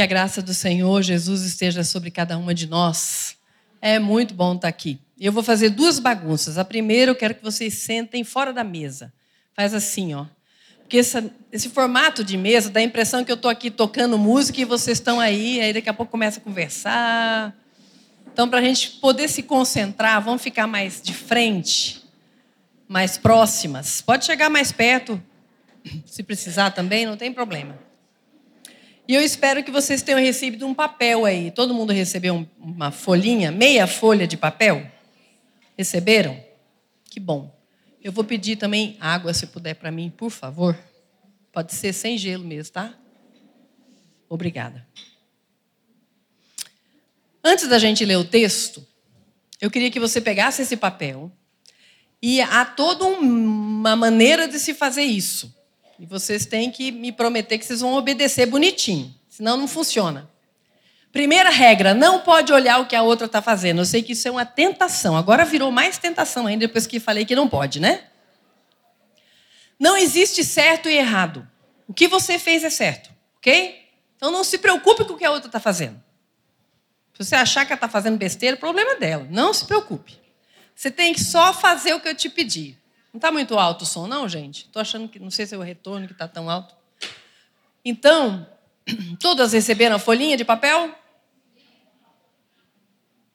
Que a graça do Senhor Jesus esteja sobre cada uma de nós. É muito bom estar aqui. Eu vou fazer duas bagunças. A primeira, eu quero que vocês sentem fora da mesa. Faz assim, ó. Porque essa, esse formato de mesa dá a impressão que eu estou aqui tocando música e vocês estão aí, aí daqui a pouco começa a conversar. Então, para a gente poder se concentrar, vamos ficar mais de frente, mais próximas. Pode chegar mais perto, se precisar também, não tem problema. E eu espero que vocês tenham recebido um papel aí. Todo mundo recebeu uma folhinha, meia folha de papel? Receberam? Que bom. Eu vou pedir também água, se puder, para mim, por favor. Pode ser sem gelo mesmo, tá? Obrigada. Antes da gente ler o texto, eu queria que você pegasse esse papel e há toda uma maneira de se fazer isso. E vocês têm que me prometer que vocês vão obedecer bonitinho, senão não funciona. Primeira regra, não pode olhar o que a outra está fazendo. Eu sei que isso é uma tentação. Agora virou mais tentação ainda depois que falei que não pode, né? Não existe certo e errado. O que você fez é certo, ok? Então não se preocupe com o que a outra está fazendo. Se você achar que ela está fazendo besteira, o problema é dela. Não se preocupe. Você tem que só fazer o que eu te pedi. Não está muito alto o som, não, gente? Estou achando que, não sei se é o retorno que está tão alto. Então, todas receberam a folhinha de papel?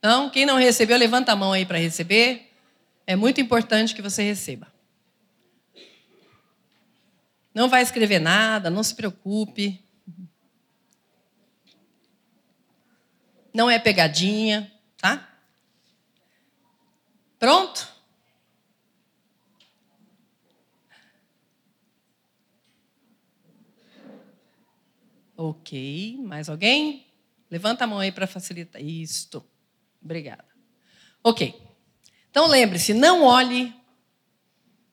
Não? Quem não recebeu, levanta a mão aí para receber. É muito importante que você receba. Não vai escrever nada, não se preocupe. Não é pegadinha, tá? Pronto? Ok, mais alguém? Levanta a mão aí para facilitar. Isto. Obrigada. Ok. Então lembre-se, não olhe,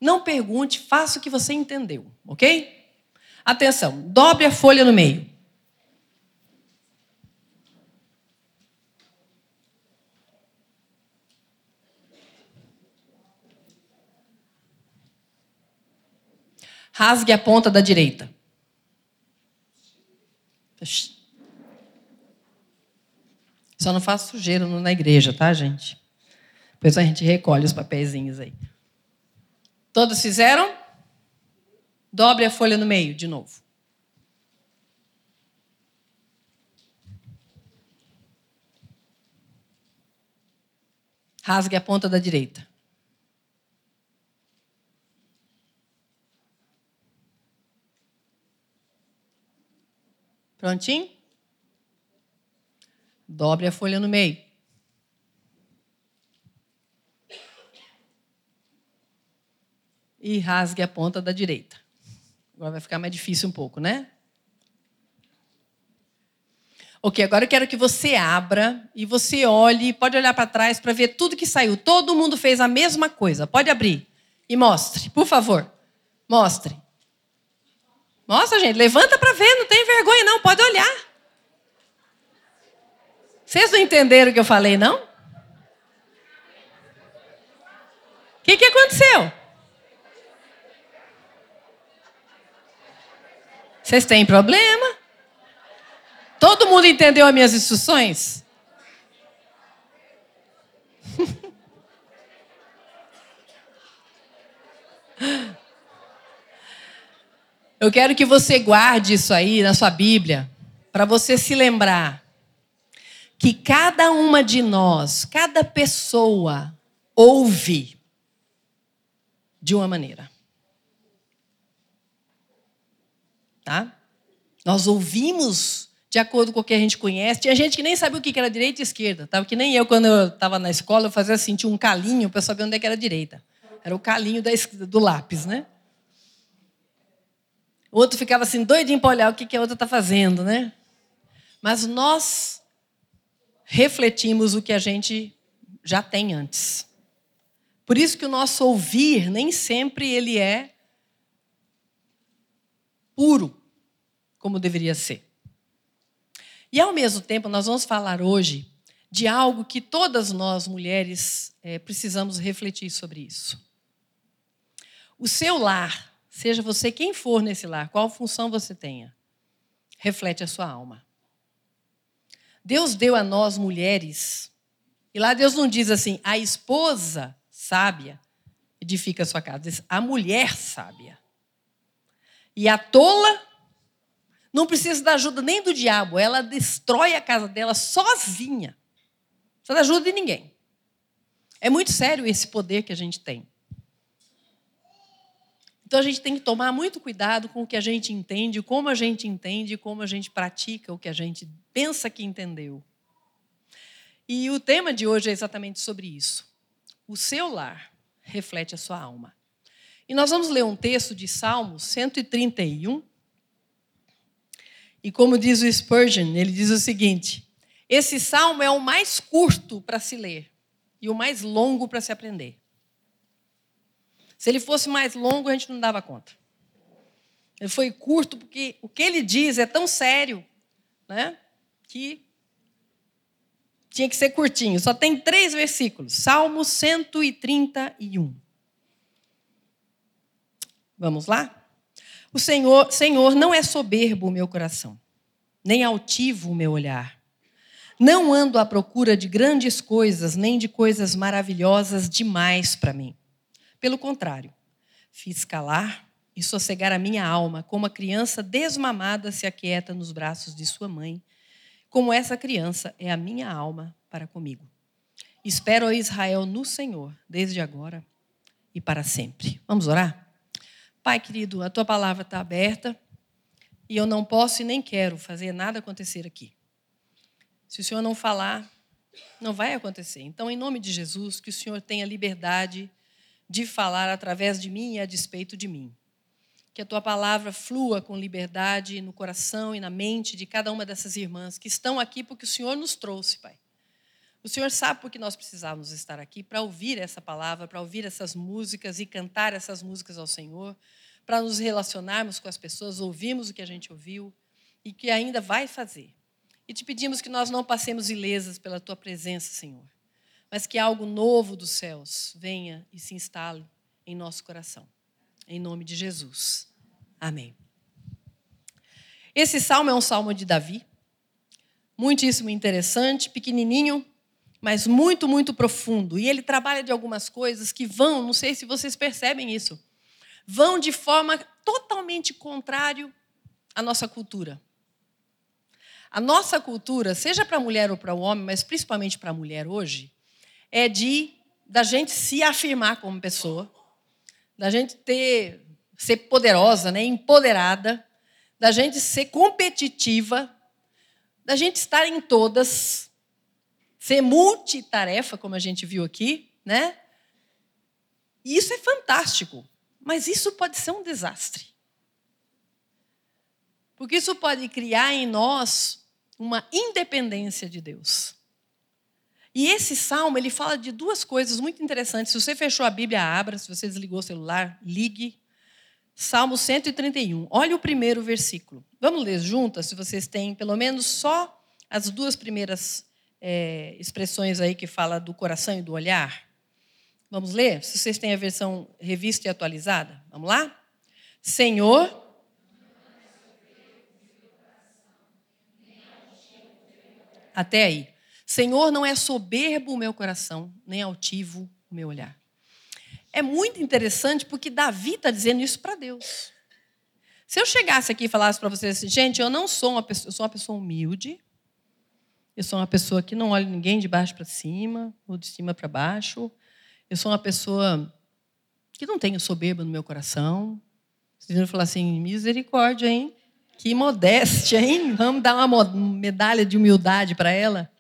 não pergunte, faça o que você entendeu, ok? Atenção, dobre a folha no meio. Rasgue a ponta da direita. Só não faça sujeira na igreja, tá, gente? Depois a gente recolhe os papeizinhos aí. Todos fizeram? Dobre a folha no meio, de novo. Rasgue a ponta da direita. Prontinho? Dobre a folha no meio. E rasgue a ponta da direita. Agora vai ficar mais difícil um pouco, né? Ok, agora eu quero que você abra e você olhe, pode olhar para trás para ver tudo que saiu. Todo mundo fez a mesma coisa. Pode abrir e mostre, por favor. Mostre. Nossa, gente, levanta para ver, não tem vergonha não, pode olhar. Vocês não entenderam o que eu falei, não? O que, que aconteceu? Vocês têm problema? Todo mundo entendeu as minhas instruções? Eu quero que você guarde isso aí na sua Bíblia, para você se lembrar que cada uma de nós, cada pessoa, ouve de uma maneira. Tá? Nós ouvimos de acordo com o que a gente conhece. Tinha gente que nem sabia o que era direita e esquerda. Tá? Que nem eu, quando eu estava na escola, eu fazia assim, tinha um calinho para saber onde é que era direita. Era o calinho do lápis, né? O outro ficava assim, doidinho para olhar o que, que a outra está fazendo, né? Mas nós refletimos o que a gente já tem antes. Por isso que o nosso ouvir nem sempre ele é puro, como deveria ser. E ao mesmo tempo, nós vamos falar hoje de algo que todas nós mulheres é, precisamos refletir sobre isso. O seu lar Seja você quem for nesse lar, qual função você tenha, reflete a sua alma. Deus deu a nós mulheres, e lá Deus não diz assim, a esposa sábia edifica a sua casa, diz a mulher sábia. E a tola não precisa da ajuda nem do diabo, ela destrói a casa dela sozinha. Não precisa da ajuda de ninguém. É muito sério esse poder que a gente tem. Então a gente tem que tomar muito cuidado com o que a gente entende, como a gente entende, como a gente pratica o que a gente pensa que entendeu. E o tema de hoje é exatamente sobre isso. O seu lar reflete a sua alma. E nós vamos ler um texto de Salmos 131. E como diz o Spurgeon, ele diz o seguinte: esse salmo é o mais curto para se ler e o mais longo para se aprender. Se ele fosse mais longo, a gente não dava conta. Ele foi curto porque o que ele diz é tão sério, né, que tinha que ser curtinho. Só tem três versículos. Salmo 131. Vamos lá? O Senhor, Senhor, não é soberbo o meu coração, nem altivo o meu olhar. Não ando à procura de grandes coisas, nem de coisas maravilhosas demais para mim. Pelo contrário, fiz calar e sossegar a minha alma, como a criança desmamada se aquieta nos braços de sua mãe. Como essa criança é a minha alma para comigo. Espero a Israel no Senhor, desde agora e para sempre. Vamos orar? Pai querido, a tua palavra está aberta e eu não posso e nem quero fazer nada acontecer aqui. Se o Senhor não falar, não vai acontecer. Então, em nome de Jesus, que o Senhor tenha liberdade de falar através de mim e a despeito de mim. Que a tua palavra flua com liberdade no coração e na mente de cada uma dessas irmãs que estão aqui porque o Senhor nos trouxe, Pai. O Senhor sabe por que nós precisávamos estar aqui para ouvir essa palavra, para ouvir essas músicas e cantar essas músicas ao Senhor, para nos relacionarmos com as pessoas, ouvirmos o que a gente ouviu e que ainda vai fazer. E te pedimos que nós não passemos ilesas pela tua presença, Senhor, mas que algo novo dos céus venha e se instale em nosso coração. Em nome de Jesus. Amém. Esse salmo é um salmo de Davi, muitíssimo interessante, pequenininho, mas muito, muito profundo. E ele trabalha de algumas coisas que vão, não sei se vocês percebem isso, vão de forma totalmente contrária à nossa cultura. A nossa cultura, seja para a mulher ou para o homem, mas principalmente para a mulher hoje, é de da gente se afirmar como pessoa, da gente ter ser poderosa, né, empoderada, da gente ser competitiva, da gente estar em todas, ser multitarefa, como a gente viu aqui, né? E isso é fantástico, mas isso pode ser um desastre. Porque isso pode criar em nós uma independência de Deus. E esse salmo, ele fala de duas coisas muito interessantes. Se você fechou a Bíblia, abra. Se você desligou o celular, ligue. Salmo 131. Olha o primeiro versículo. Vamos ler juntas, se vocês têm pelo menos só as duas primeiras é, expressões aí que fala do coração e do olhar. Vamos ler? Se vocês têm a versão revista e atualizada. Vamos lá? Senhor, Até aí. Senhor, não é soberbo o meu coração, nem altivo o meu olhar. É muito interessante porque Davi está dizendo isso para Deus. Se eu chegasse aqui e falasse para vocês assim, gente, eu não sou uma pessoa, eu sou uma pessoa humilde, eu sou uma pessoa que não olha ninguém de baixo para cima ou de cima para baixo, eu sou uma pessoa que não tenho soberba no meu coração. Vocês vão falar assim, misericórdia, hein? Que modéstia, hein? Vamos dar uma medalha de humildade para ela.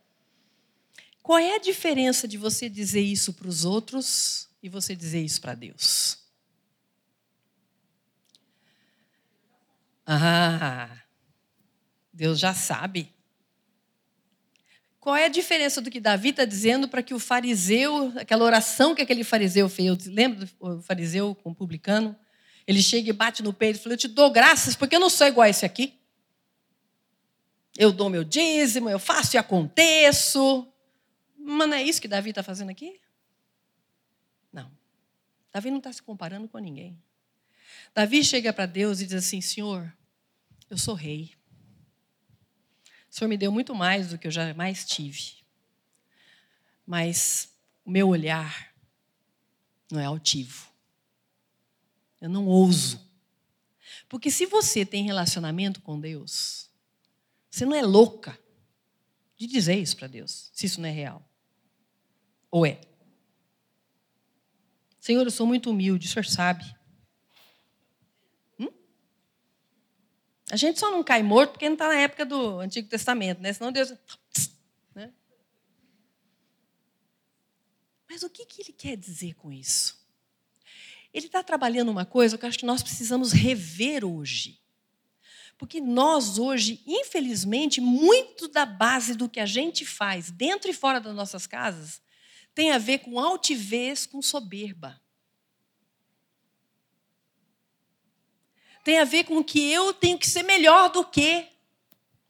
Qual é a diferença de você dizer isso para os outros e você dizer isso para Deus? Ah, Deus já sabe. Qual é a diferença do que Davi está dizendo para que o fariseu, aquela oração que aquele fariseu fez, lembra do fariseu com o publicano? Ele chega e bate no peito e fala: Eu te dou graças porque eu não sou igual a esse aqui. Eu dou meu dízimo, eu faço e aconteço. Mas não é isso que Davi está fazendo aqui? Não. Davi não está se comparando com ninguém. Davi chega para Deus e diz assim: Senhor, eu sou rei. O Senhor me deu muito mais do que eu jamais tive. Mas o meu olhar não é altivo. Eu não ouso. Porque se você tem relacionamento com Deus, você não é louca de dizer isso para Deus, se isso não é real. Ou é? Senhor, eu sou muito humilde, o senhor sabe. Hum? A gente só não cai morto porque não está na época do Antigo Testamento, né? Senão Deus. Né? Mas o que, que ele quer dizer com isso? Ele está trabalhando uma coisa que eu acho que nós precisamos rever hoje. Porque nós hoje, infelizmente, muito da base do que a gente faz dentro e fora das nossas casas tem a ver com altivez, com soberba. Tem a ver com que eu tenho que ser melhor do que.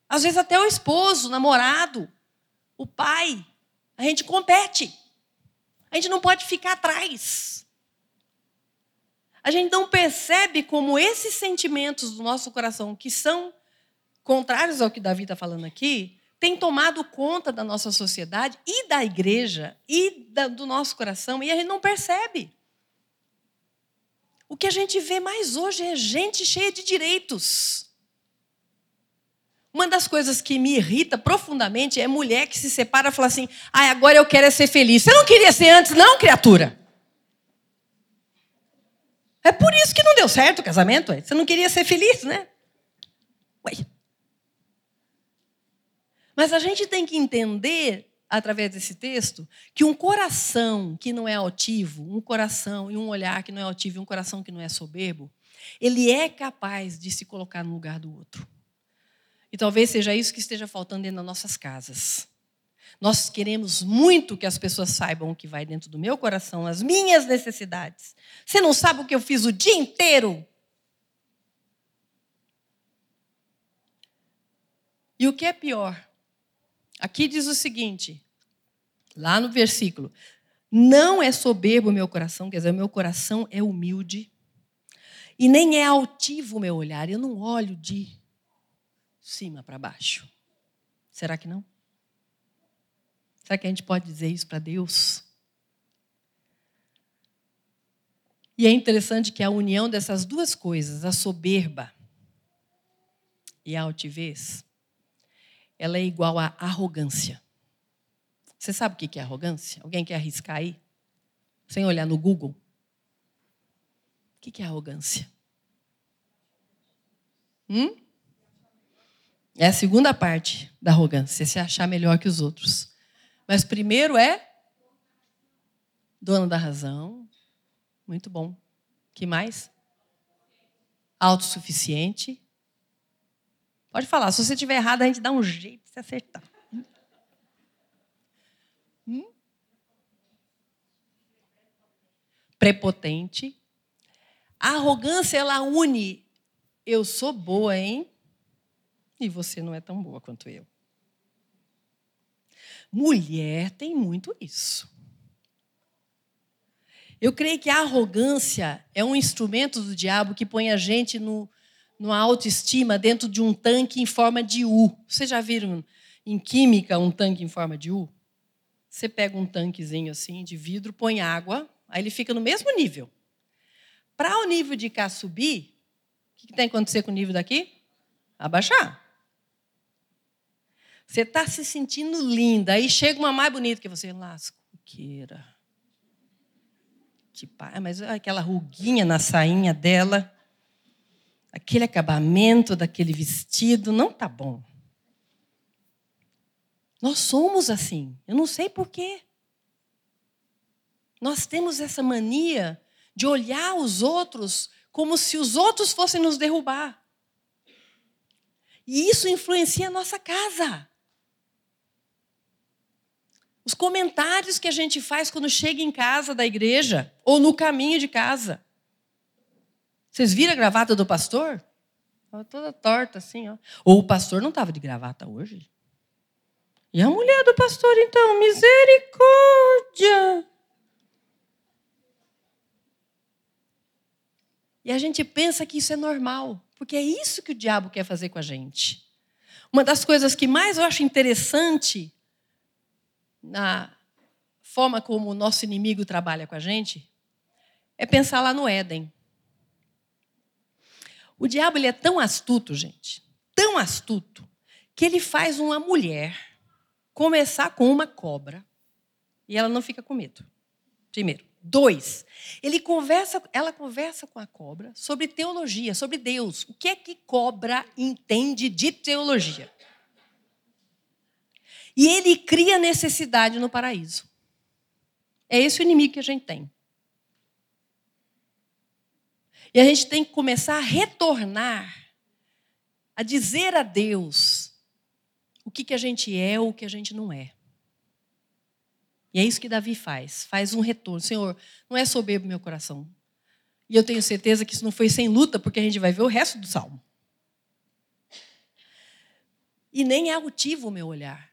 Às vezes até o esposo, o namorado, o pai. A gente compete. A gente não pode ficar atrás. A gente não percebe como esses sentimentos do nosso coração, que são contrários ao que Davi está falando aqui, tem tomado conta da nossa sociedade e da igreja e da, do nosso coração e a gente não percebe. O que a gente vê mais hoje é gente cheia de direitos. Uma das coisas que me irrita profundamente é mulher que se separa e fala assim: ah, agora eu quero é ser feliz. Você não queria ser antes, não, criatura? É por isso que não deu certo o casamento. Você não queria ser feliz, né? Ué. Mas a gente tem que entender, através desse texto, que um coração que não é altivo, um coração e um olhar que não é altivo, um coração que não é soberbo, ele é capaz de se colocar no lugar do outro. E talvez seja isso que esteja faltando dentro das nossas casas. Nós queremos muito que as pessoas saibam o que vai dentro do meu coração, as minhas necessidades. Você não sabe o que eu fiz o dia inteiro? E o que é pior? Aqui diz o seguinte, lá no versículo: Não é soberbo o meu coração, quer dizer, o meu coração é humilde, e nem é altivo o meu olhar, eu não olho de cima para baixo. Será que não? Será que a gente pode dizer isso para Deus? E é interessante que a união dessas duas coisas, a soberba e a altivez, ela é igual à arrogância. Você sabe o que é arrogância? Alguém quer arriscar aí? Sem olhar no Google? O que é arrogância? Hum? É a segunda parte da arrogância, se achar melhor que os outros. Mas primeiro é dono da razão. Muito bom. Que mais? Autossuficiente. Pode falar. Se você estiver errado, a gente dá um jeito de se acertar. Hum? Prepotente. A arrogância, ela une. Eu sou boa, hein? E você não é tão boa quanto eu. Mulher tem muito isso. Eu creio que a arrogância é um instrumento do diabo que põe a gente no, numa autoestima dentro de um tanque em forma de U. Vocês já viram em química um tanque em forma de U? Você pega um tanquezinho assim de vidro, põe água, aí ele fica no mesmo nível. Para o nível de cá subir, o que, que tem que acontecer com o nível daqui? Abaixar. Você está se sentindo linda, aí chega uma mais bonita que você, lascoqueira. Tipo, ah, mas aquela ruguinha na sainha dela aquele acabamento daquele vestido não tá bom. Nós somos assim. Eu não sei por quê. Nós temos essa mania de olhar os outros como se os outros fossem nos derrubar. E isso influencia a nossa casa. Os comentários que a gente faz quando chega em casa da igreja ou no caminho de casa. Vocês viram a gravata do pastor? Estava toda torta assim, ó. Ou o pastor não estava de gravata hoje? E a mulher do pastor, então, misericórdia! E a gente pensa que isso é normal, porque é isso que o diabo quer fazer com a gente. Uma das coisas que mais eu acho interessante na forma como o nosso inimigo trabalha com a gente é pensar lá no Éden. O diabo ele é tão astuto, gente, tão astuto, que ele faz uma mulher começar com uma cobra e ela não fica com medo. Primeiro. Dois, ele conversa, ela conversa com a cobra sobre teologia, sobre Deus. O que é que cobra entende de teologia? E ele cria necessidade no paraíso. É esse o inimigo que a gente tem. E a gente tem que começar a retornar, a dizer a Deus o que, que a gente é ou o que a gente não é. E é isso que Davi faz, faz um retorno. Senhor, não é soberbo meu coração. E eu tenho certeza que isso não foi sem luta, porque a gente vai ver o resto do salmo. E nem é altivo o meu olhar.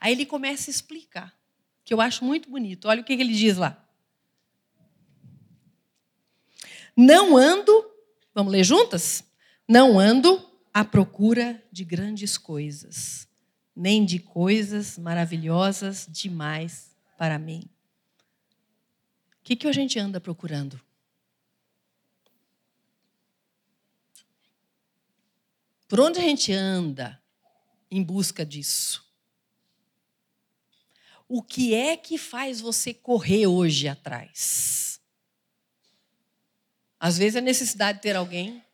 Aí ele começa a explicar, que eu acho muito bonito. Olha o que ele diz lá. Não ando, vamos ler juntas? Não ando à procura de grandes coisas nem de coisas maravilhosas demais para mim. O que, que a gente anda procurando? Por onde a gente anda em busca disso? O que é que faz você correr hoje atrás? Às vezes é necessidade de ter alguém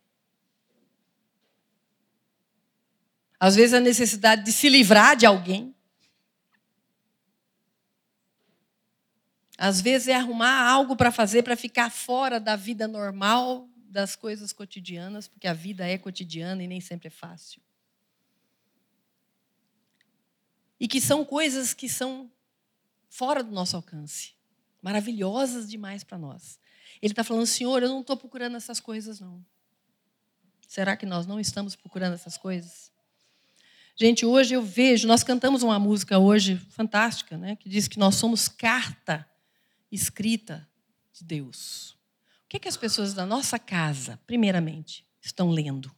Às vezes a necessidade de se livrar de alguém. Às vezes é arrumar algo para fazer para ficar fora da vida normal, das coisas cotidianas, porque a vida é cotidiana e nem sempre é fácil. E que são coisas que são fora do nosso alcance, maravilhosas demais para nós. Ele está falando, Senhor, eu não estou procurando essas coisas, não. Será que nós não estamos procurando essas coisas? Gente, hoje eu vejo, nós cantamos uma música hoje fantástica, né, que diz que nós somos carta escrita de Deus. O que, é que as pessoas da nossa casa, primeiramente, estão lendo?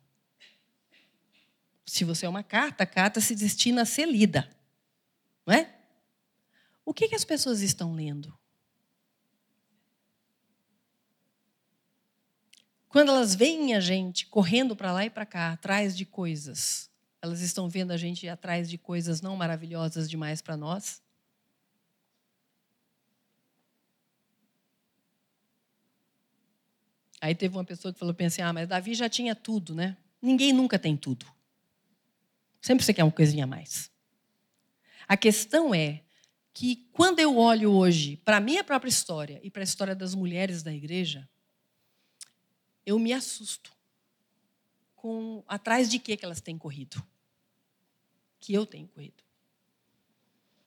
Se você é uma carta, a carta se destina a ser lida, não é? O que, é que as pessoas estão lendo? Quando elas veem a gente correndo para lá e para cá, atrás de coisas, elas estão vendo a gente atrás de coisas não maravilhosas demais para nós? Aí teve uma pessoa que falou, pensei, ah, mas Davi já tinha tudo, né? Ninguém nunca tem tudo. Sempre você quer uma coisinha a mais. A questão é que quando eu olho hoje para a minha própria história e para a história das mulheres da igreja, eu me assusto com atrás de que, que elas têm corrido que eu tenho corrido?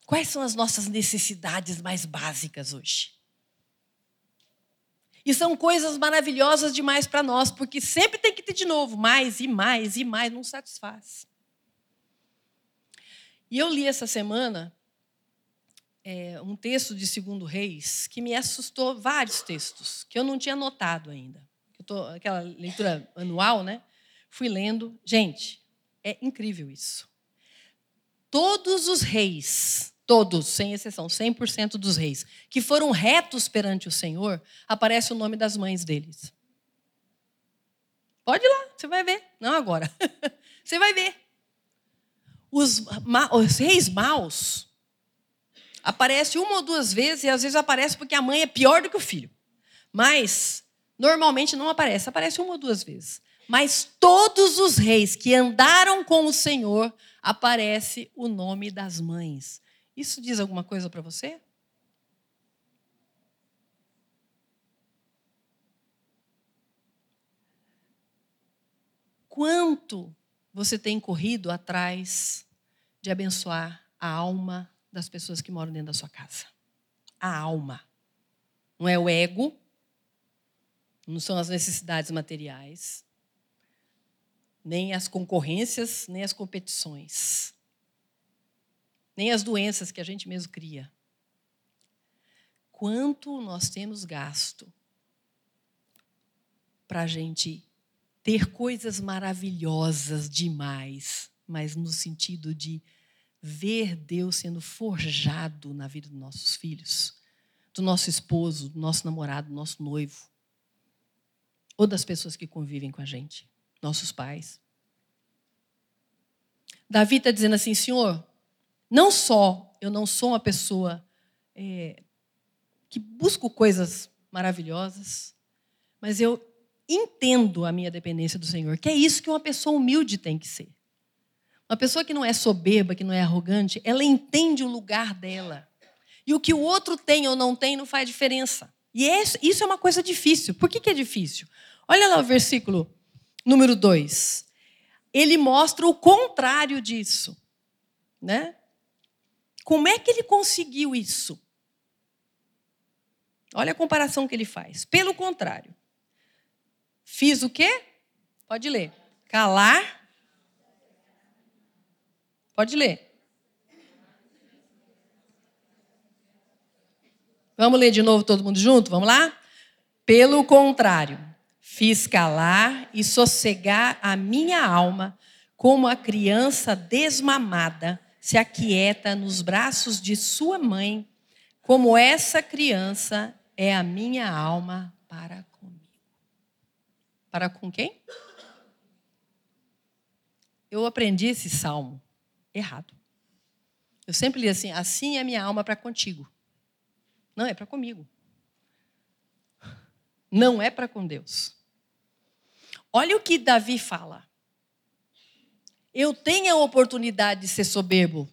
Quais são as nossas necessidades mais básicas hoje? E são coisas maravilhosas demais para nós, porque sempre tem que ter de novo, mais e mais e mais, não satisfaz. E eu li essa semana é, um texto de Segundo Reis que me assustou, vários textos, que eu não tinha notado ainda. Aquela leitura anual, né? Fui lendo. Gente, é incrível isso todos os reis, todos, sem exceção, 100% dos reis, que foram retos perante o Senhor, aparece o nome das mães deles. Pode ir lá, você vai ver. Não agora. você vai ver. Os, os reis maus aparece uma ou duas vezes, e às vezes aparece porque a mãe é pior do que o filho. Mas, normalmente não aparece, aparece uma ou duas vezes. Mas todos os reis que andaram com o Senhor aparece o nome das mães. Isso diz alguma coisa para você? Quanto você tem corrido atrás de abençoar a alma das pessoas que moram dentro da sua casa? A alma. Não é o ego, não são as necessidades materiais, nem as concorrências, nem as competições, nem as doenças que a gente mesmo cria. Quanto nós temos gasto para a gente ter coisas maravilhosas demais, mas no sentido de ver Deus sendo forjado na vida dos nossos filhos, do nosso esposo, do nosso namorado, do nosso noivo, ou das pessoas que convivem com a gente, nossos pais. Davi está dizendo assim, Senhor, não só eu não sou uma pessoa é, que busco coisas maravilhosas, mas eu entendo a minha dependência do Senhor, que é isso que uma pessoa humilde tem que ser. Uma pessoa que não é soberba, que não é arrogante, ela entende o lugar dela. E o que o outro tem ou não tem não faz diferença. E isso é uma coisa difícil. Por que, que é difícil? Olha lá o versículo número 2. Ele mostra o contrário disso. Né? Como é que ele conseguiu isso? Olha a comparação que ele faz. Pelo contrário, fiz o quê? Pode ler. Calar. Pode ler. Vamos ler de novo todo mundo junto? Vamos lá? Pelo contrário, fiz calar e sossegar a minha alma como a criança desmamada se aquieta nos braços de sua mãe, como essa criança é a minha alma para comigo. Para com quem? Eu aprendi esse salmo errado. Eu sempre li assim: assim é minha alma para contigo. Não, é para comigo. Não é para com Deus. Olha o que Davi fala. Eu tenho a oportunidade de ser soberbo.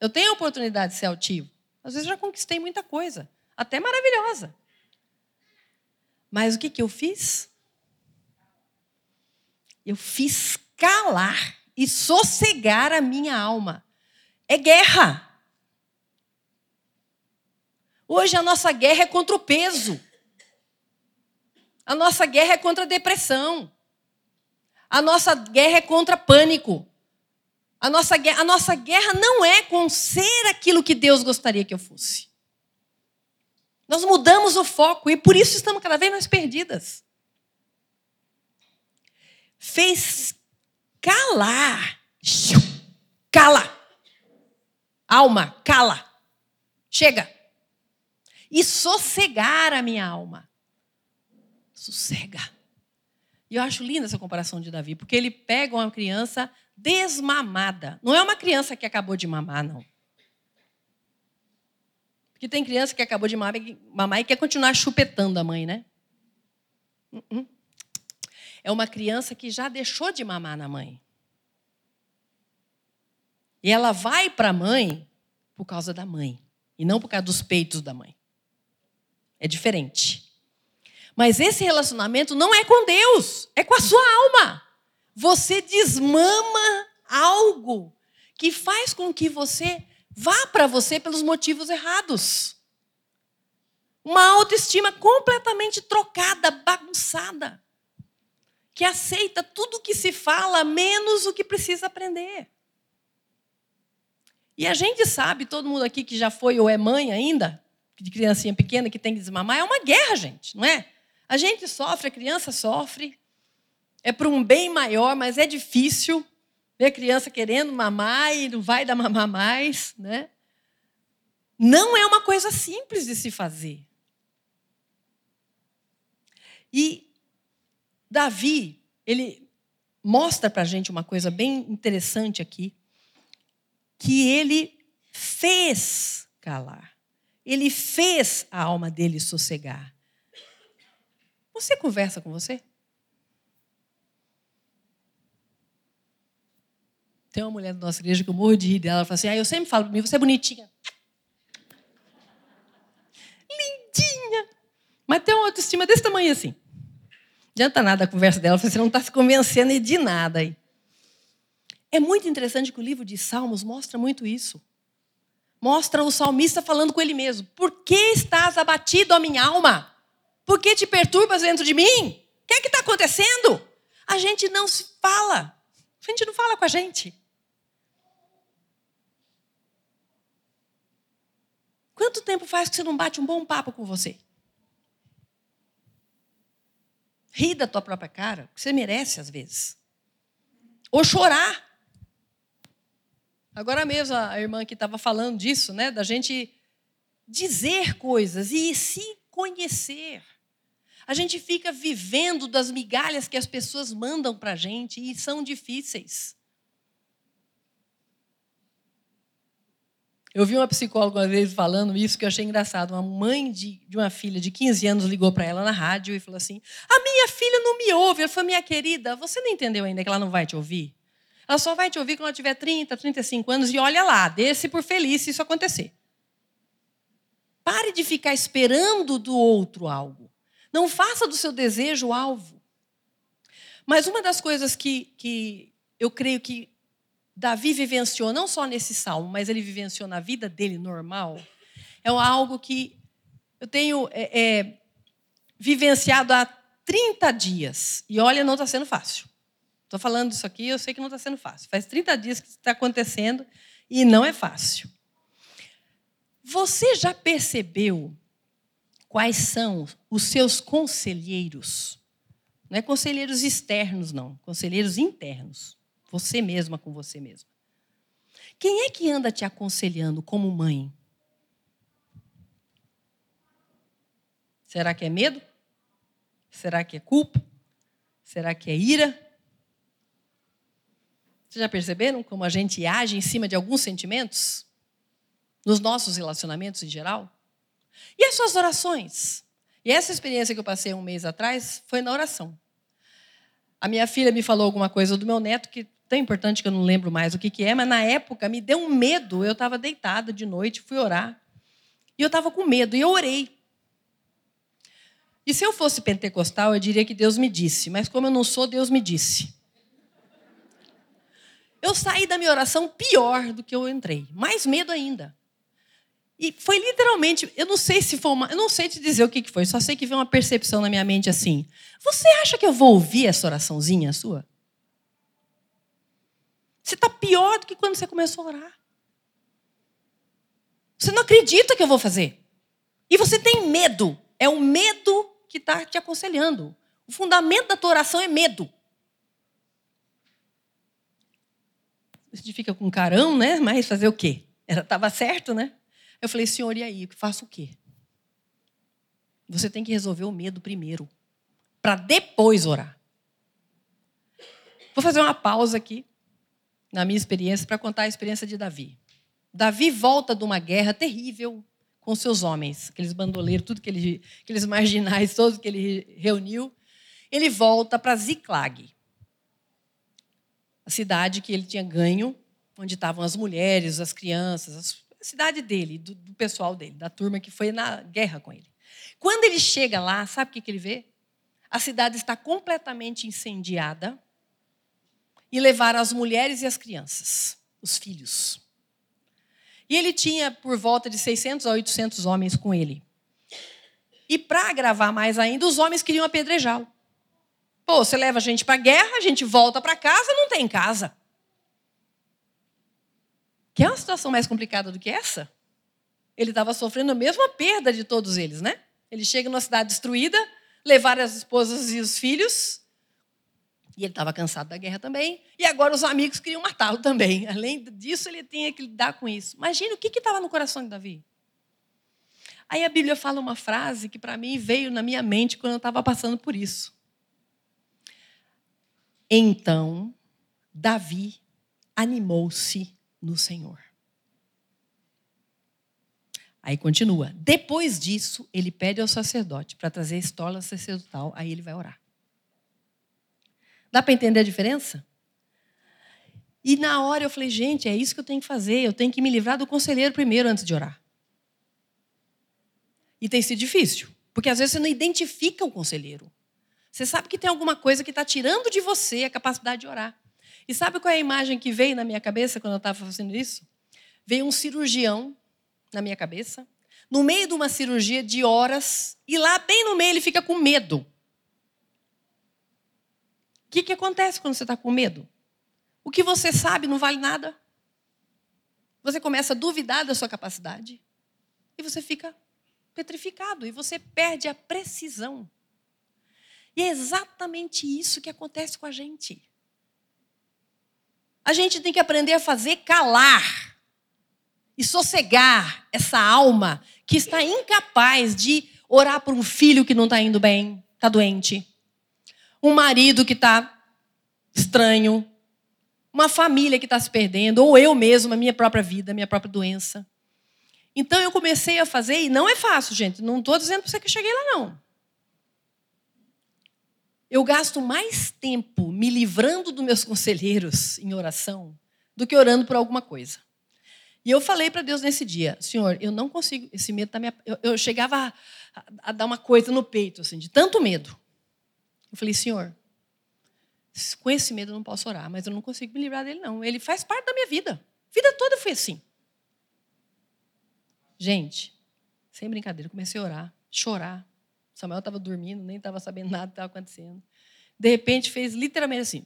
Eu tenho a oportunidade de ser altivo. Às vezes já conquistei muita coisa até maravilhosa. Mas o que, que eu fiz? Eu fiz calar e sossegar a minha alma. É guerra. Hoje a nossa guerra é contra o peso. A nossa guerra é contra a depressão. A nossa guerra é contra pânico. A nossa, guerra, a nossa guerra não é com ser aquilo que Deus gostaria que eu fosse. Nós mudamos o foco e por isso estamos cada vez mais perdidas. Fez calar. Cala. Alma, cala. Chega. E sossegar a minha alma. Sossega. E eu acho linda essa comparação de Davi, porque ele pega uma criança desmamada. Não é uma criança que acabou de mamar, não. Porque tem criança que acabou de mamar e quer continuar chupetando a mãe, né? Uh-uh. É uma criança que já deixou de mamar na mãe. E ela vai para a mãe por causa da mãe, e não por causa dos peitos da mãe. É diferente. Mas esse relacionamento não é com Deus, é com a sua alma. Você desmama algo que faz com que você vá para você pelos motivos errados. Uma autoestima completamente trocada, bagunçada, que aceita tudo o que se fala, menos o que precisa aprender. E a gente sabe, todo mundo aqui que já foi ou é mãe ainda, de criancinha pequena que tem que desmamar, é uma guerra, gente, não é? A gente sofre, a criança sofre, é para um bem maior, mas é difícil. Ver a criança querendo mamar e não vai dar mamar mais, né? Não é uma coisa simples de se fazer. E Davi, ele mostra para a gente uma coisa bem interessante aqui, que ele fez calar. Ele fez a alma dele sossegar. Você conversa com você? Tem uma mulher da nossa igreja que eu morro de rir dela. Ela fala assim: ah, eu sempre falo para mim, você é bonitinha. Lindinha. Mas tem uma autoestima desse tamanho assim. Não adianta nada a conversa dela, você não está se convencendo de nada aí. É muito interessante que o livro de Salmos mostra muito isso. Mostra o salmista falando com ele mesmo: Por que estás abatido, a minha alma? Por que te perturbas dentro de mim? O que é que está acontecendo? A gente não se fala. A gente não fala com a gente. Quanto tempo faz que você não bate um bom papo com você? rir da tua própria cara, que você merece às vezes. Ou chorar. Agora mesmo a irmã que estava falando disso, né, da gente dizer coisas e se conhecer. A gente fica vivendo das migalhas que as pessoas mandam para a gente e são difíceis. Eu vi uma psicóloga uma vez falando isso que eu achei engraçado. Uma mãe de, de uma filha de 15 anos ligou para ela na rádio e falou assim: A minha filha não me ouve. Ela falou: Minha querida, você não entendeu ainda que ela não vai te ouvir? Ela só vai te ouvir quando ela tiver 30, 35 anos e olha lá, desse por feliz se isso acontecer. Pare de ficar esperando do outro algo. Não faça do seu desejo alvo. Mas uma das coisas que, que eu creio que Davi vivenciou não só nesse salmo, mas ele vivenciou na vida dele normal, é algo que eu tenho é, é, vivenciado há 30 dias. E olha, não está sendo fácil. Estou falando isso aqui, eu sei que não está sendo fácil. Faz 30 dias que está acontecendo e não é fácil. Você já percebeu quais são os seus conselheiros? Não é conselheiros externos, não. Conselheiros internos. Você mesma com você mesma. Quem é que anda te aconselhando como mãe? Será que é medo? Será que é culpa? Será que é ira? Vocês já perceberam como a gente age em cima de alguns sentimentos? Nos nossos relacionamentos em geral? E as suas orações? E essa experiência que eu passei um mês atrás foi na oração. A minha filha me falou alguma coisa do meu neto que tão importante que eu não lembro mais o que, que é, mas na época me deu um medo. Eu estava deitada de noite, fui orar. E eu estava com medo, e eu orei. E se eu fosse pentecostal, eu diria que Deus me disse, mas como eu não sou, Deus me disse. Eu saí da minha oração pior do que eu entrei, mais medo ainda. E foi literalmente, eu não sei se foi uma, eu não sei te dizer o que foi, só sei que veio uma percepção na minha mente assim: você acha que eu vou ouvir essa oraçãozinha sua? Você está pior do que quando você começou a orar. Você não acredita que eu vou fazer. E você tem medo. É o medo que está te aconselhando. O fundamento da tua oração é medo. A gente fica com carão, né? Mas fazer o quê? Estava certo, né? Eu falei, senhor, e aí? Faço o quê? Você tem que resolver o medo primeiro, para depois orar. Vou fazer uma pausa aqui na minha experiência, para contar a experiência de Davi. Davi volta de uma guerra terrível com seus homens, aqueles bandoleiros, tudo que ele, aqueles marginais, todos que ele reuniu. Ele volta para Ziklag, a cidade que ele tinha ganho, onde estavam as mulheres, as crianças, a cidade dele, do, do pessoal dele, da turma que foi na guerra com ele. Quando ele chega lá, sabe o que, que ele vê? A cidade está completamente incendiada e levaram as mulheres e as crianças, os filhos. E ele tinha por volta de 600 a 800 homens com ele. E para agravar mais ainda, os homens queriam apedrejá-lo. Pô, você leva a gente para guerra, a gente volta para casa, não tem casa. Quer uma situação mais complicada do que essa? Ele estava sofrendo a mesma perda de todos eles, né? Ele chega numa cidade destruída, levar as esposas e os filhos, e ele estava cansado da guerra também. E agora os amigos queriam matá-lo também. Além disso, ele tinha que lidar com isso. Imagina o que estava no coração de Davi. Aí a Bíblia fala uma frase que para mim veio na minha mente quando eu estava passando por isso. Então, Davi animou-se no Senhor. Aí continua. Depois disso, ele pede ao sacerdote para trazer a estola sacerdotal, aí ele vai orar. Dá para entender a diferença? E na hora eu falei, gente, é isso que eu tenho que fazer. Eu tenho que me livrar do conselheiro primeiro antes de orar. E tem sido difícil, porque às vezes você não identifica o conselheiro. Você sabe que tem alguma coisa que está tirando de você a capacidade de orar. E sabe qual é a imagem que veio na minha cabeça quando eu estava fazendo isso? Veio um cirurgião na minha cabeça, no meio de uma cirurgia de horas, e lá bem no meio ele fica com medo. O que, que acontece quando você está com medo? O que você sabe não vale nada. Você começa a duvidar da sua capacidade e você fica petrificado e você perde a precisão. E é exatamente isso que acontece com a gente. A gente tem que aprender a fazer calar e sossegar essa alma que está incapaz de orar por um filho que não está indo bem, está doente, um marido que está estranho, uma família que está se perdendo, ou eu mesmo, a minha própria vida, minha própria doença. Então eu comecei a fazer, e não é fácil, gente, não estou dizendo para você que eu cheguei lá, não. Eu gasto mais tempo me livrando dos meus conselheiros em oração do que orando por alguma coisa. E eu falei para Deus nesse dia, Senhor, eu não consigo, esse medo está me. Eu, eu chegava a, a, a, dar uma coisa no peito, assim, de tanto medo. Eu falei, Senhor, com esse medo eu não posso orar, mas eu não consigo me livrar dele, não. Ele faz parte da minha vida. Vida toda foi assim. Gente, sem brincadeira, comecei a orar, chorar. Samuel estava dormindo, nem estava sabendo nada que estava acontecendo. De repente, fez literalmente assim: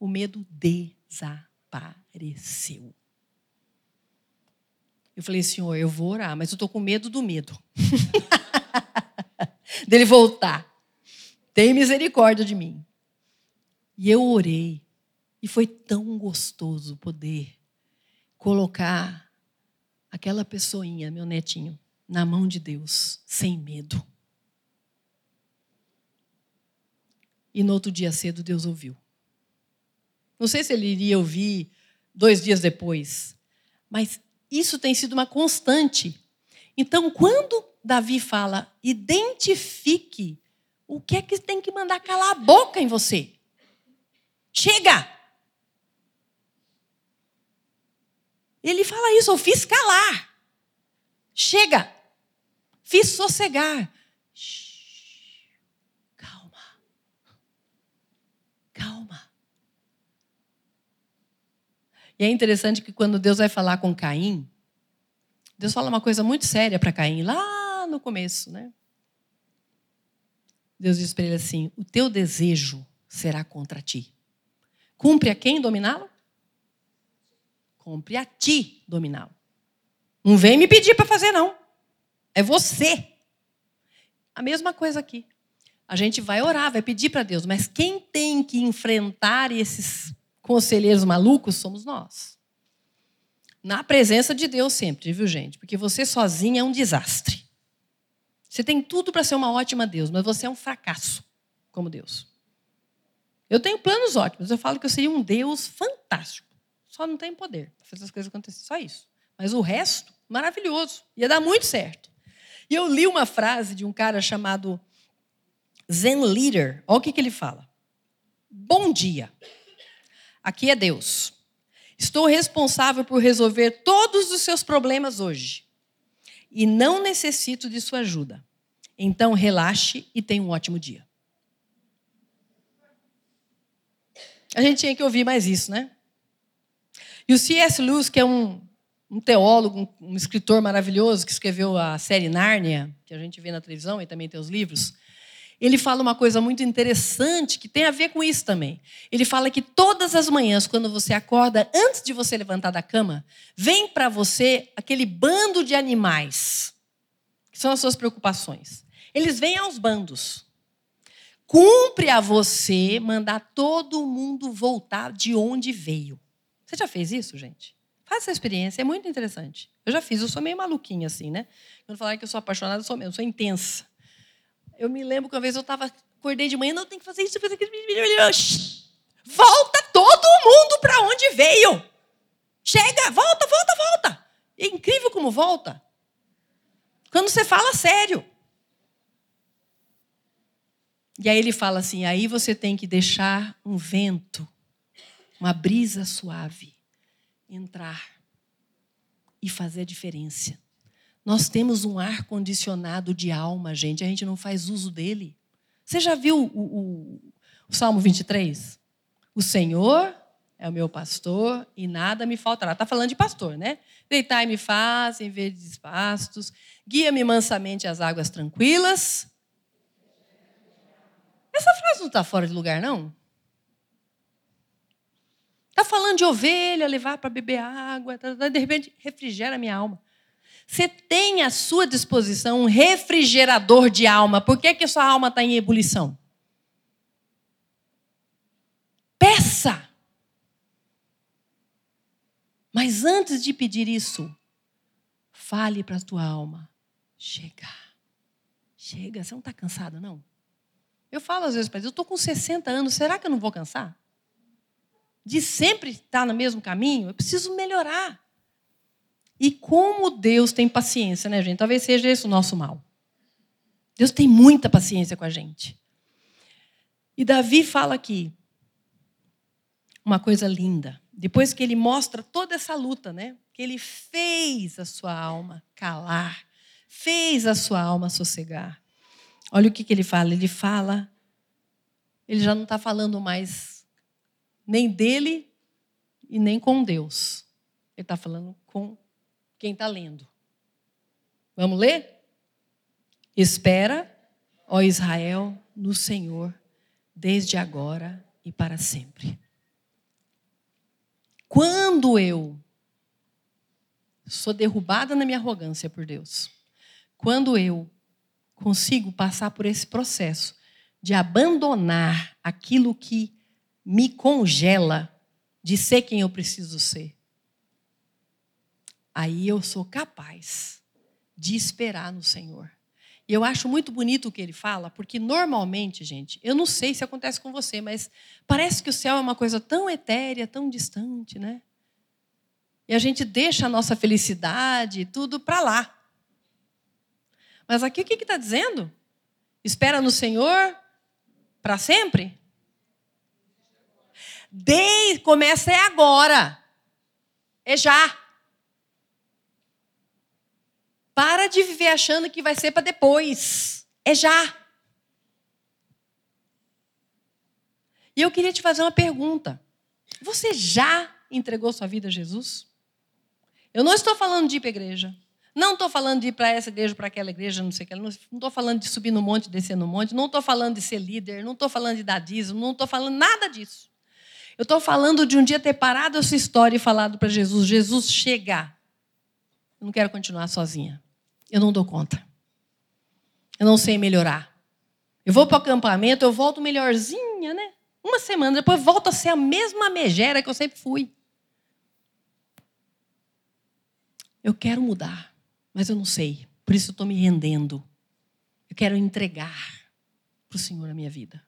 o medo desapareceu. Eu falei, Senhor, eu vou orar, mas eu estou com medo do medo. dele voltar. Tem misericórdia de mim. E eu orei. E foi tão gostoso poder colocar aquela pessoinha, meu netinho, na mão de Deus, sem medo. E no outro dia cedo, Deus ouviu. Não sei se ele iria ouvir dois dias depois, mas isso tem sido uma constante. Então, quando Davi fala, identifique o que é que tem que mandar calar a boca em você. Chega! Ele fala isso, eu fiz calar. Chega! Fiz sossegar. Calma. Calma. E é interessante que quando Deus vai falar com Caim, Deus fala uma coisa muito séria para Caim, lá no começo, né? Deus diz para ele assim: O teu desejo será contra ti. Cumpre a quem dominá-lo? Cumpre a ti dominá-lo. Não vem me pedir para fazer, não. É você. A mesma coisa aqui. A gente vai orar, vai pedir para Deus, mas quem tem que enfrentar esses conselheiros malucos somos nós. Na presença de Deus sempre, viu, gente? Porque você sozinha é um desastre. Você tem tudo para ser uma ótima Deus, mas você é um fracasso como Deus. Eu tenho planos ótimos. Eu falo que eu seria um Deus fantástico. Só não tenho poder para fazer as coisas acontecerem. Só isso. Mas o resto, maravilhoso. Ia dar muito certo. E eu li uma frase de um cara chamado Zen Leader. Olha o que, que ele fala. Bom dia. Aqui é Deus. Estou responsável por resolver todos os seus problemas hoje. E não necessito de sua ajuda. Então relaxe e tenha um ótimo dia. A gente tinha que ouvir mais isso, né? E o C.S. Lewis, que é um, um teólogo, um, um, escritor maravilhoso, que escreveu a série Nárnia, que a gente vê na televisão e também tem os livros, ele fala uma coisa muito interessante que tem a ver com isso também. Ele fala que todas as manhãs, quando você acorda, antes de você levantar da cama, vem para você aquele bando de animais, que são as suas preocupações. Eles vêm aos bandos. Cumpre a você mandar todo mundo voltar de onde veio. Você já fez isso, gente? Faz essa experiência, é muito interessante. Eu já fiz, eu sou meio maluquinha assim, né? Quando falar que eu sou apaixonada, eu sou mesmo, eu sou intensa. Eu me lembro que uma vez eu estava, acordei de manhã, não tem que fazer isso, fazer aquilo. Volta todo mundo para onde veio. Chega, volta, volta, volta. É incrível como volta. Quando você fala sério. E aí ele fala assim: aí você tem que deixar um vento, uma brisa suave entrar e fazer a diferença. Nós temos um ar condicionado de alma, gente, a gente não faz uso dele. Você já viu o, o, o Salmo 23? O Senhor é o meu pastor e nada me faltará. Está falando de pastor, né? Deitar e me faz em verdes pastos, guia-me mansamente às águas tranquilas, essa frase não está fora de lugar, não? Está falando de ovelha, levar para beber água, tá, tá, de repente refrigera minha alma. Você tem à sua disposição um refrigerador de alma. Por que, que sua alma está em ebulição? Peça! Mas antes de pedir isso, fale para a tua alma: chega, chega, você não está cansada, não? Eu falo às vezes para eles: eu estou com 60 anos, será que eu não vou cansar? De sempre estar no mesmo caminho, eu preciso melhorar. E como Deus tem paciência, né, gente? Talvez seja esse o nosso mal. Deus tem muita paciência com a gente. E Davi fala aqui uma coisa linda. Depois que ele mostra toda essa luta, né? Que ele fez a sua alma calar, fez a sua alma sossegar. Olha o que, que ele fala. Ele fala, ele já não está falando mais nem dele e nem com Deus. Ele está falando com quem está lendo. Vamos ler? Espera, ó Israel, no Senhor, desde agora e para sempre. Quando eu sou derrubada na minha arrogância por Deus, quando eu consigo passar por esse processo de abandonar aquilo que me congela de ser quem eu preciso ser, aí eu sou capaz de esperar no Senhor. E eu acho muito bonito o que ele fala, porque normalmente, gente, eu não sei se acontece com você, mas parece que o céu é uma coisa tão etérea, tão distante, né? E a gente deixa a nossa felicidade, tudo para lá. Mas aqui o que está dizendo? Espera no Senhor para sempre? Desde, começa é agora. É já. Para de viver achando que vai ser para depois. É já. E eu queria te fazer uma pergunta. Você já entregou sua vida a Jesus? Eu não estou falando de ir para a igreja. Não estou falando de ir para essa igreja, para aquela igreja, não sei o que. Não estou falando de subir no monte, descer no monte. Não estou falando de ser líder. Não estou falando de dar dízimo. Não estou falando nada disso. Eu estou falando de um dia ter parado a sua história e falado para Jesus: Jesus, chega. Eu não quero continuar sozinha. Eu não dou conta. Eu não sei melhorar. Eu vou para o acampamento, eu volto melhorzinha, né? Uma semana depois volto a ser a mesma megera que eu sempre fui. Eu quero mudar, mas eu não sei. Por isso eu estou me rendendo. Eu quero entregar para o Senhor a minha vida.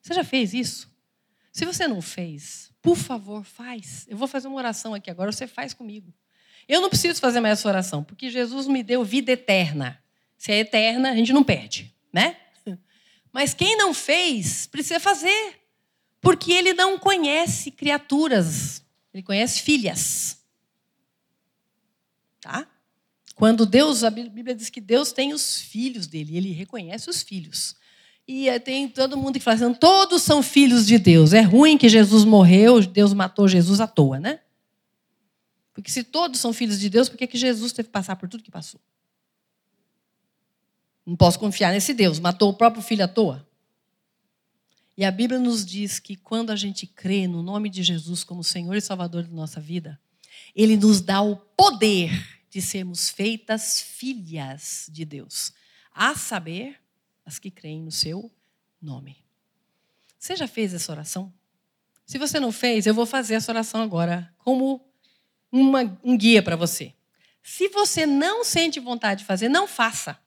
Você já fez isso? Se você não fez, por favor, faz. Eu vou fazer uma oração aqui agora, você faz comigo. Eu não preciso fazer mais essa oração, porque Jesus me deu vida eterna. Se é eterna, a gente não perde, né? Mas quem não fez, precisa fazer. Porque ele não conhece criaturas, ele conhece filhas. Tá? Quando Deus, a Bíblia diz que Deus tem os filhos dele, ele reconhece os filhos. E tem todo mundo que fala assim, todos são filhos de Deus. É ruim que Jesus morreu, Deus matou Jesus à toa, né? Porque se todos são filhos de Deus, por que, que Jesus teve que passar por tudo que passou? Não posso confiar nesse Deus. Matou o próprio filho à toa. E a Bíblia nos diz que quando a gente crê no nome de Jesus como Senhor e Salvador da nossa vida, Ele nos dá o poder de sermos feitas filhas de Deus, a saber, as que creem no seu nome. Você já fez essa oração? Se você não fez, eu vou fazer essa oração agora como uma, um guia para você. Se você não sente vontade de fazer, não faça.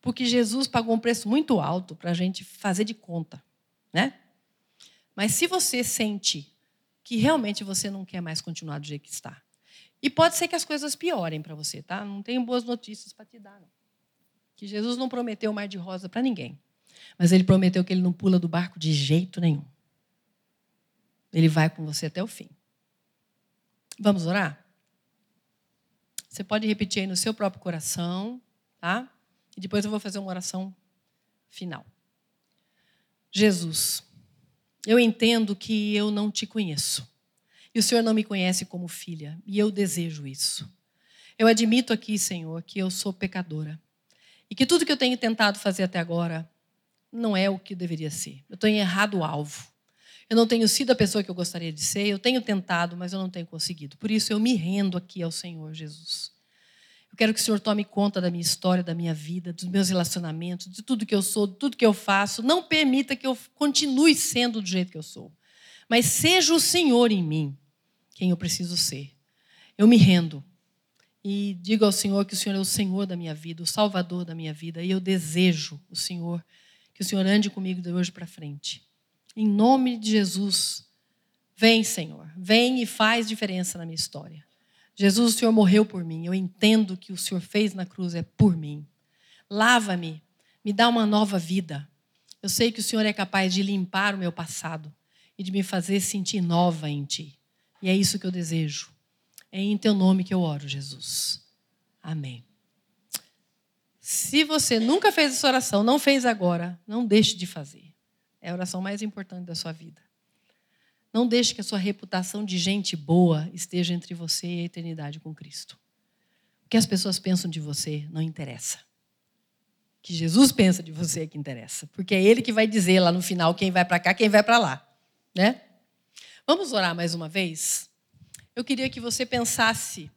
Porque Jesus pagou um preço muito alto para a gente fazer de conta. Né? Mas se você sente que realmente você não quer mais continuar do jeito que está, e pode ser que as coisas piorem para você, tá? Não tenho boas notícias para te dar, não. Que Jesus não prometeu mar de rosa para ninguém. Mas ele prometeu que ele não pula do barco de jeito nenhum. Ele vai com você até o fim. Vamos orar? Você pode repetir aí no seu próprio coração, tá? E depois eu vou fazer uma oração final. Jesus, eu entendo que eu não te conheço. E o Senhor não me conhece como filha, e eu desejo isso. Eu admito aqui, Senhor, que eu sou pecadora. E que tudo que eu tenho tentado fazer até agora não é o que deveria ser. Eu tenho errado o alvo. Eu não tenho sido a pessoa que eu gostaria de ser, eu tenho tentado, mas eu não tenho conseguido. Por isso eu me rendo aqui ao Senhor Jesus. Eu quero que o Senhor tome conta da minha história, da minha vida, dos meus relacionamentos, de tudo que eu sou, de tudo que eu faço. Não permita que eu continue sendo do jeito que eu sou. Mas seja o Senhor em mim. quem eu preciso ser. Eu me rendo e digo ao Senhor que o Senhor é o Senhor da minha vida, o Salvador da minha vida, e eu desejo o Senhor, que o Senhor ande comigo de hoje para frente. Em nome de Jesus, vem, Senhor, vem e faz diferença na minha história. Jesus, o Senhor morreu por mim, eu entendo que o Senhor fez na cruz é por mim. Lava-me, me dá uma nova vida. Eu sei que o Senhor é capaz de limpar o meu passado e de me fazer sentir nova em Ti. E é isso que eu desejo. É em teu nome que eu oro, Jesus. Amém. Se você nunca fez essa oração, não fez agora, não deixe de fazer. É a oração mais importante da sua vida. Não deixe que a sua reputação de gente boa esteja entre você e a eternidade com Cristo. O que as pessoas pensam de você não interessa. O que Jesus pensa de você é que interessa, porque é ele que vai dizer lá no final quem vai para cá, quem vai para lá, né? Vamos orar mais uma vez? eu queria que você pensasse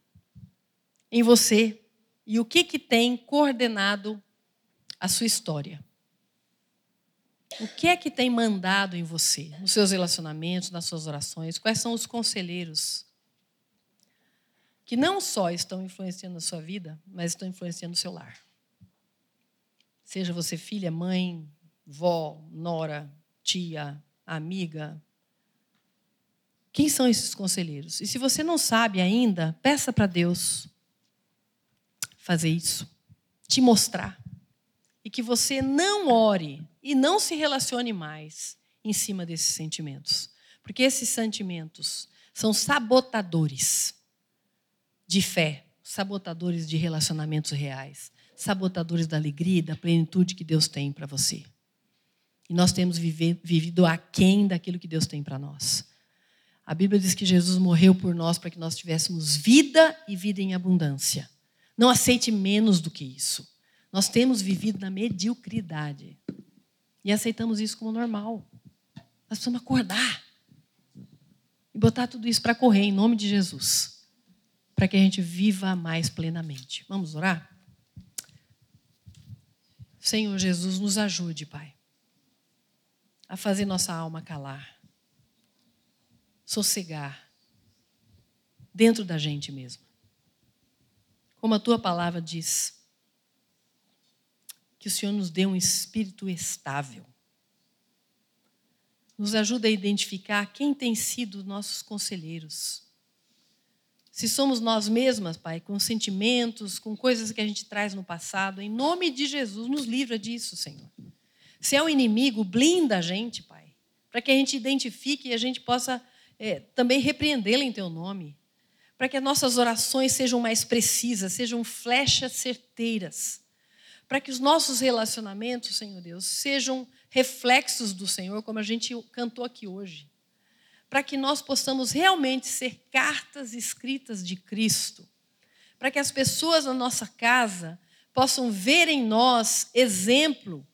em você e o que, que tem coordenado a sua história. O que é que tem mandado em você, nos seus relacionamentos, nas suas orações? Quais são os conselheiros que não só estão influenciando a sua vida, mas estão influenciando o seu lar? Seja você filha, mãe, vó, nora, tia, amiga, quem são esses conselheiros? E se você não sabe ainda, peça para Deus fazer isso, te mostrar. E que você não ore e não se relacione mais em cima desses sentimentos. Porque esses sentimentos são sabotadores de fé, sabotadores de relacionamentos reais, sabotadores da alegria e da plenitude que Deus tem para você. E nós temos vivido aquém daquilo que Deus tem para nós. A Bíblia diz que Jesus morreu por nós para que nós tivéssemos vida e vida em abundância. Não aceite menos do que isso. Nós temos vivido na mediocridade e aceitamos isso como normal. Nós precisamos acordar e botar tudo isso para correr em nome de Jesus, para que a gente viva mais plenamente. Vamos orar? Senhor Jesus, nos ajude, Pai, a fazer nossa alma calar sossegar dentro da gente mesmo. Como a tua palavra diz, que o Senhor nos dê um espírito estável. Nos ajuda a identificar quem tem sido nossos conselheiros. Se somos nós mesmas, Pai, com sentimentos, com coisas que a gente traz no passado, em nome de Jesus, nos livra disso, Senhor. Se é o um inimigo, blinda a gente, Pai, para que a gente identifique e a gente possa é, também repreendê-la em teu nome, para que as nossas orações sejam mais precisas, sejam flechas certeiras, para que os nossos relacionamentos, Senhor Deus, sejam reflexos do Senhor, como a gente cantou aqui hoje, para que nós possamos realmente ser cartas escritas de Cristo, para que as pessoas na nossa casa possam ver em nós exemplo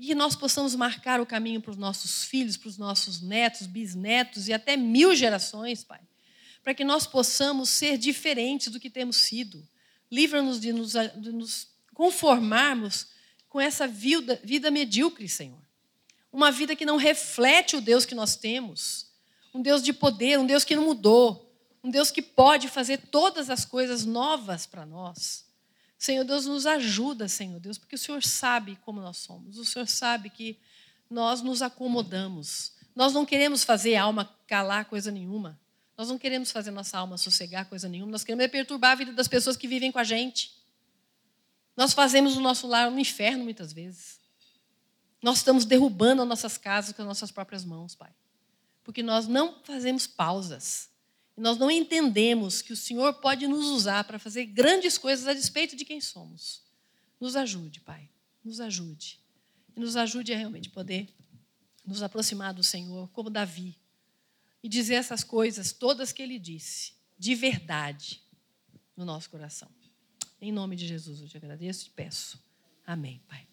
e que nós possamos marcar o caminho para os nossos filhos, para os nossos netos, bisnetos e até mil gerações, Pai. Para que nós possamos ser diferentes do que temos sido. Livra-nos de, de nos, conformarmos com essa vida, vida medíocre, Senhor. Uma vida que não reflete o Deus que nós temos. Um Deus de poder, um Deus que não mudou. Um Deus que pode fazer todas as coisas novas para nós. Senhor Deus, nos ajuda, Senhor Deus, porque o Senhor sabe como nós somos. O Senhor sabe que nós nos acomodamos. Nós não queremos fazer a alma calar coisa nenhuma. Nós não queremos fazer nossa alma sossegar coisa nenhuma. Nós queremos perturbar a vida das pessoas que vivem com a gente. Nós fazemos o nosso lar um inferno muitas vezes. Nós estamos derrubando as nossas casas com as nossas próprias mãos, Pai. Porque nós não fazemos pausas nós não entendemos que o Senhor pode nos usar para fazer grandes coisas a despeito de quem somos. Nos ajude, Pai. Nos ajude. E nos ajude a realmente poder nos aproximar do Senhor, como Davi, e dizer essas coisas todas que ele disse, de verdade, no nosso coração. Em nome de Jesus, eu te agradeço e peço. Amém, Pai.